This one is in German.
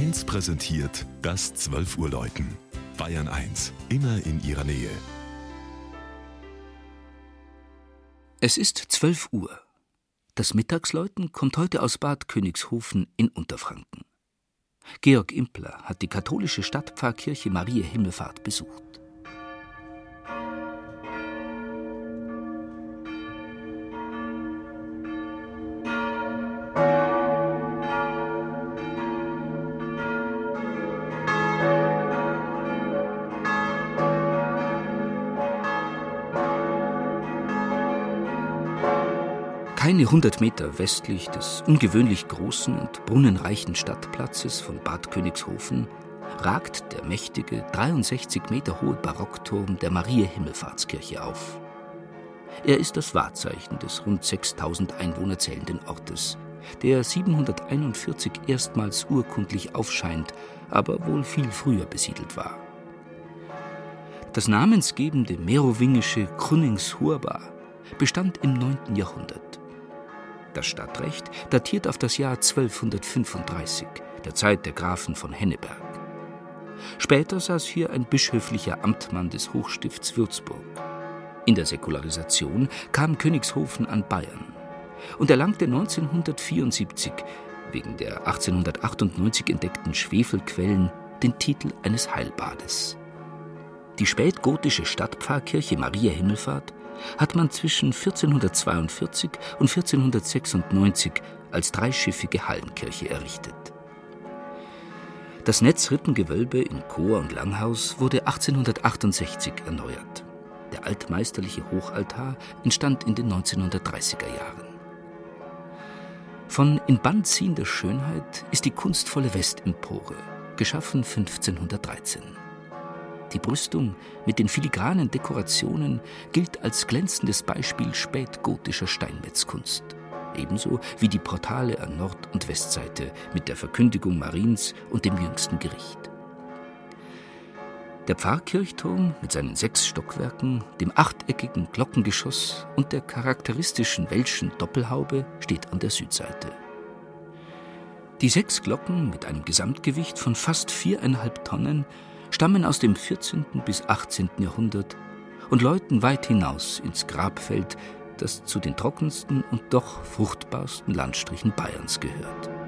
1 präsentiert das 12 Uhr Läuten. Bayern 1, immer in ihrer Nähe. Es ist 12 Uhr. Das Mittagsläuten kommt heute aus Bad Königshofen in Unterfranken. Georg Impler hat die katholische Stadtpfarrkirche Maria Himmelfahrt besucht. Keine hundert Meter westlich des ungewöhnlich großen und brunnenreichen Stadtplatzes von Bad Königshofen ragt der mächtige, 63 Meter hohe Barockturm der Maria-Himmelfahrtskirche auf. Er ist das Wahrzeichen des rund 6000 Einwohner zählenden Ortes, der 741 erstmals urkundlich aufscheint, aber wohl viel früher besiedelt war. Das namensgebende merowingische Krunningshurba bestand im 9. Jahrhundert. Das Stadtrecht datiert auf das Jahr 1235, der Zeit der Grafen von Henneberg. Später saß hier ein bischöflicher Amtmann des Hochstifts Würzburg. In der Säkularisation kam Königshofen an Bayern und erlangte 1974 wegen der 1898 entdeckten Schwefelquellen den Titel eines Heilbades. Die spätgotische Stadtpfarrkirche Maria Himmelfahrt hat man zwischen 1442 und 1496 als dreischiffige Hallenkirche errichtet. Das Netzrippengewölbe in Chor und Langhaus wurde 1868 erneuert. Der altmeisterliche Hochaltar entstand in den 1930er Jahren. Von in Band ziehender Schönheit ist die kunstvolle Westempore, geschaffen 1513. Die Brüstung mit den filigranen Dekorationen gilt als glänzendes Beispiel spätgotischer Steinmetzkunst. Ebenso wie die Portale an Nord- und Westseite mit der Verkündigung Mariens und dem jüngsten Gericht. Der Pfarrkirchturm mit seinen sechs Stockwerken, dem achteckigen Glockengeschoss und der charakteristischen welschen Doppelhaube steht an der Südseite. Die sechs Glocken mit einem Gesamtgewicht von fast viereinhalb Tonnen stammen aus dem 14. bis 18. Jahrhundert und läuten weit hinaus ins Grabfeld, das zu den trockensten und doch fruchtbarsten Landstrichen Bayerns gehört.